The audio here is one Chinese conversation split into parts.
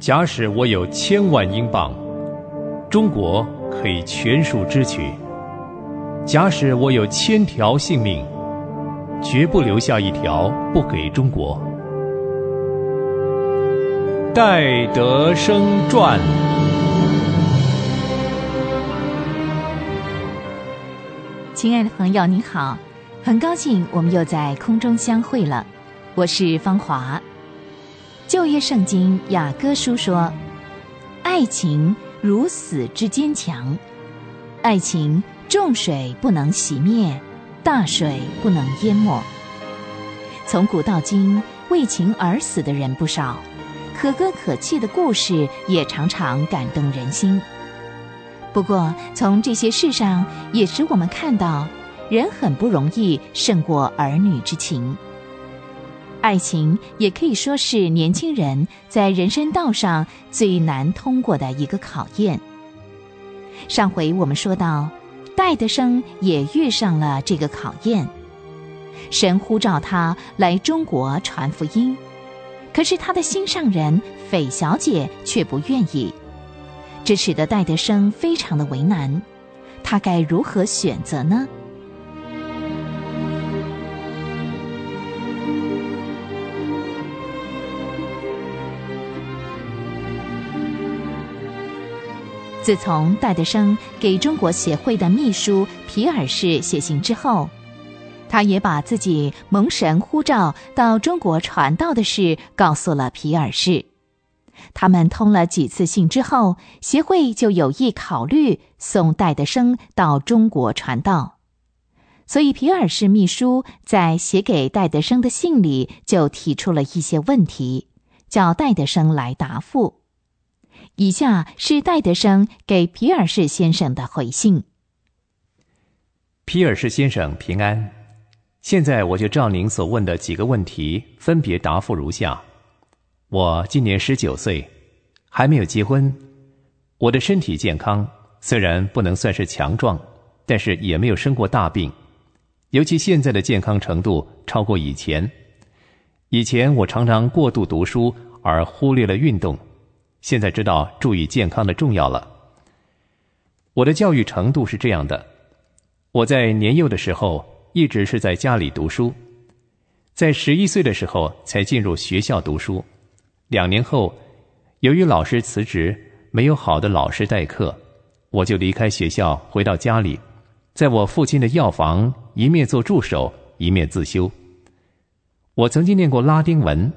假使我有千万英镑，中国可以全数支取；假使我有千条性命，绝不留下一条不给中国。戴德生传。亲爱的朋友，你好，很高兴我们又在空中相会了。我是芳华。旧约圣经雅歌书说：“爱情如死之坚强，爱情重水不能熄灭，大水不能淹没。”从古到今，为情而死的人不少，可歌可泣的故事也常常感动人心。不过，从这些事上也使我们看到，人很不容易胜过儿女之情。爱情也可以说是年轻人在人生道上最难通过的一个考验。上回我们说到，戴德生也遇上了这个考验。神呼召他来中国传福音，可是他的心上人斐小姐却不愿意。这使得戴德生非常的为难，他该如何选择呢？自从戴德生给中国协会的秘书皮尔士写信之后，他也把自己蒙神呼召到中国传道的事告诉了皮尔士。他们通了几次信之后，协会就有意考虑送戴德生到中国传道。所以皮尔士秘书在写给戴德生的信里就提出了一些问题，叫戴德生来答复。以下是戴德生给皮尔士先生的回信：皮尔士先生平安，现在我就照您所问的几个问题分别答复如下。我今年十九岁，还没有结婚。我的身体健康，虽然不能算是强壮，但是也没有生过大病。尤其现在的健康程度超过以前。以前我常常过度读书而忽略了运动，现在知道注意健康的重要了。我的教育程度是这样的：我在年幼的时候一直是在家里读书，在十一岁的时候才进入学校读书。两年后，由于老师辞职，没有好的老师代课，我就离开学校，回到家里，在我父亲的药房一面做助手，一面自修。我曾经念过拉丁文，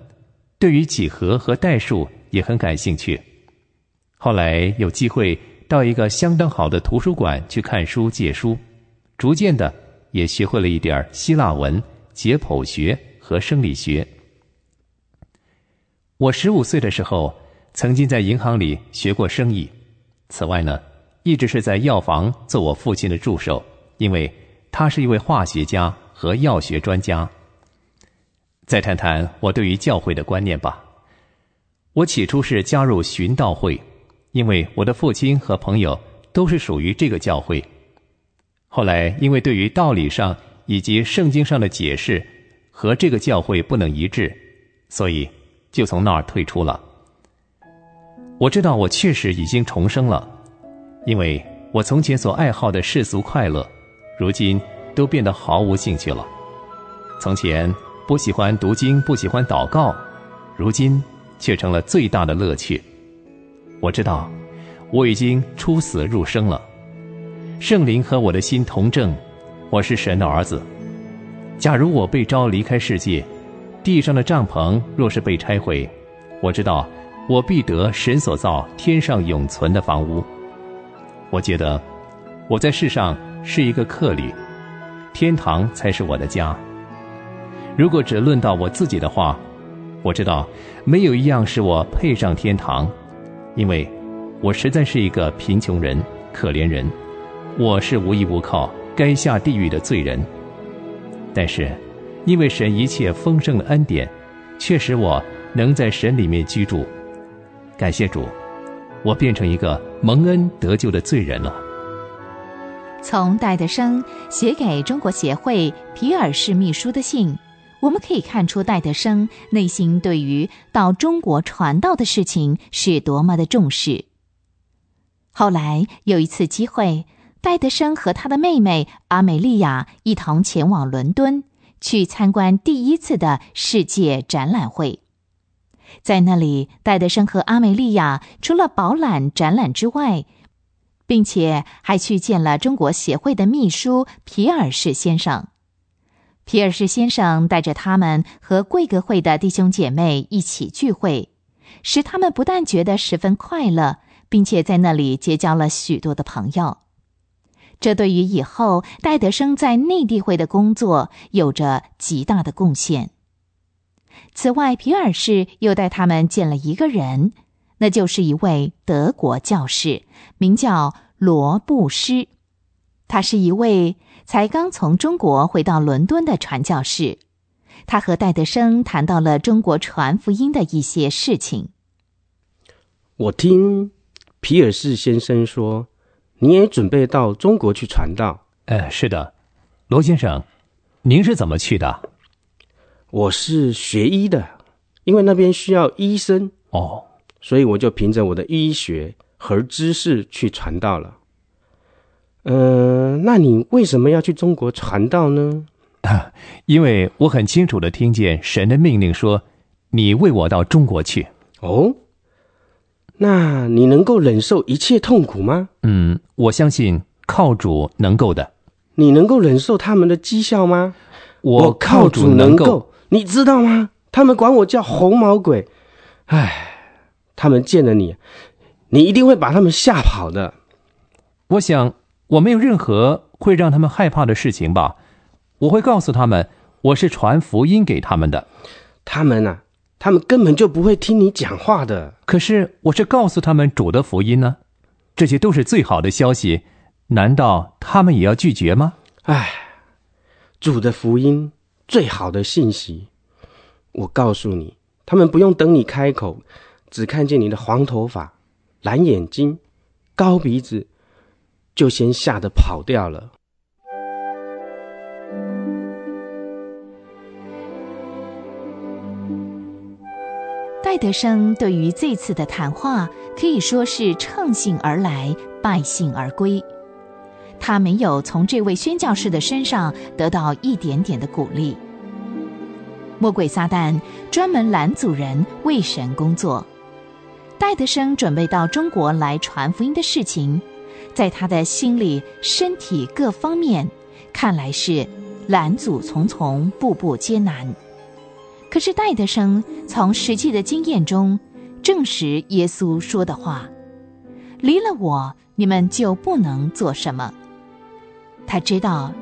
对于几何和代数也很感兴趣。后来有机会到一个相当好的图书馆去看书借书，逐渐的也学会了一点希腊文、解剖学和生理学。我十五岁的时候，曾经在银行里学过生意。此外呢，一直是在药房做我父亲的助手，因为他是一位化学家和药学专家。再谈谈我对于教会的观念吧。我起初是加入寻道会，因为我的父亲和朋友都是属于这个教会。后来因为对于道理上以及圣经上的解释和这个教会不能一致，所以。就从那儿退出了。我知道我确实已经重生了，因为我从前所爱好的世俗快乐，如今都变得毫无兴趣了。从前不喜欢读经，不喜欢祷告，如今却成了最大的乐趣。我知道我已经出死入生了，圣灵和我的心同证，我是神的儿子。假如我被召离开世界。地上的帐篷若是被拆毁，我知道我必得神所造天上永存的房屋。我觉得我在世上是一个客旅，天堂才是我的家。如果只论到我自己的话，我知道没有一样是我配上天堂，因为我实在是一个贫穷人、可怜人，我是无依无靠、该下地狱的罪人。但是。因为神一切丰盛的恩典，却使我能在神里面居住。感谢主，我变成一个蒙恩得救的罪人了。从戴德生写给中国协会皮尔士秘书的信，我们可以看出戴德生内心对于到中国传道的事情是多么的重视。后来有一次机会，戴德生和他的妹妹阿美利亚一同前往伦敦，去参观第一次的世界展览会。在那里，戴德生和阿美利亚除了饱览展览之外，并且还去见了中国协会的秘书皮尔士先生。皮尔士先生带着他们和贵格会的弟兄姐妹一起聚会，使他们不但觉得十分快乐，并且在那里结交了许多的朋友。这对于以后戴德生在内地会的工作有着极大的贡献。此外，皮尔士又带他们见了一个人，那就是一位德国教士，名叫罗布施。他是一位。才刚从中国回到伦敦的传教士，他和戴德生谈到了中国传福音的一些事情。我听皮尔士先生说，你也准备到中国去传道。呃，是的，罗先生，您是怎么去的？我是学医的，因为那边需要医生哦，所以我就凭着我的医学和知识去传道了。嗯，那你为什么要去中国传道呢？因为我很清楚的听见神的命令说：“你为我到中国去。”哦，那你能够忍受一切痛苦吗？嗯，我相信靠主能够的。你能够忍受他们的讥笑吗？我靠主能够。你知道吗？他们管我叫红毛鬼。唉，他们见了你，你一定会把他们吓跑的。我想。我没有任何会让他们害怕的事情吧？我会告诉他们，我是传福音给他们的。他们呢？他们根本就不会听你讲话的。可是我是告诉他们主的福音呢，这些都是最好的消息，难道他们也要拒绝吗？唉，主的福音最好的信息，我告诉你，他们不用等你开口，只看见你的黄头发、蓝眼睛、高鼻子。就先吓得跑掉了。戴德生对于这次的谈话可以说是乘兴而来，败兴而归。他没有从这位宣教士的身上得到一点点的鼓励。魔鬼撒旦专门拦阻人为神工作。戴德生准备到中国来传福音的事情。在他的心里、身体各方面，看来是拦阻重重、步步艰难。可是戴德生从实际的经验中证实耶稣说的话：“离了我，你们就不能做什么。”他知道，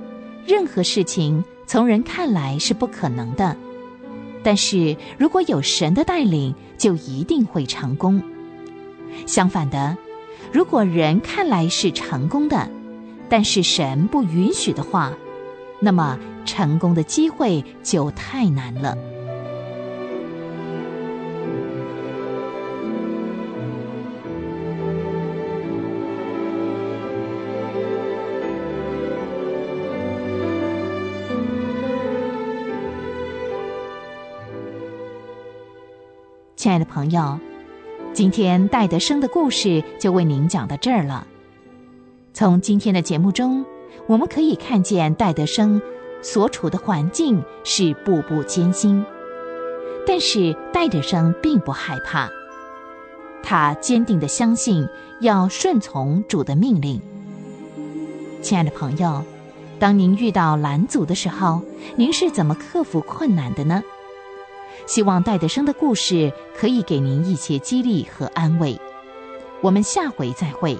任何事情从人看来是不可能的，但是如果有神的带领，就一定会成功。相反的。如果人看来是成功的，但是神不允许的话，那么成功的机会就太难了。亲爱的朋友。今天戴德生的故事就为您讲到这儿了。从今天的节目中，我们可以看见戴德生所处的环境是步步艰辛，但是戴德生并不害怕，他坚定的相信要顺从主的命令。亲爱的朋友，当您遇到拦阻的时候，您是怎么克服困难的呢？希望戴德生的故事可以给您一些激励和安慰。我们下回再会。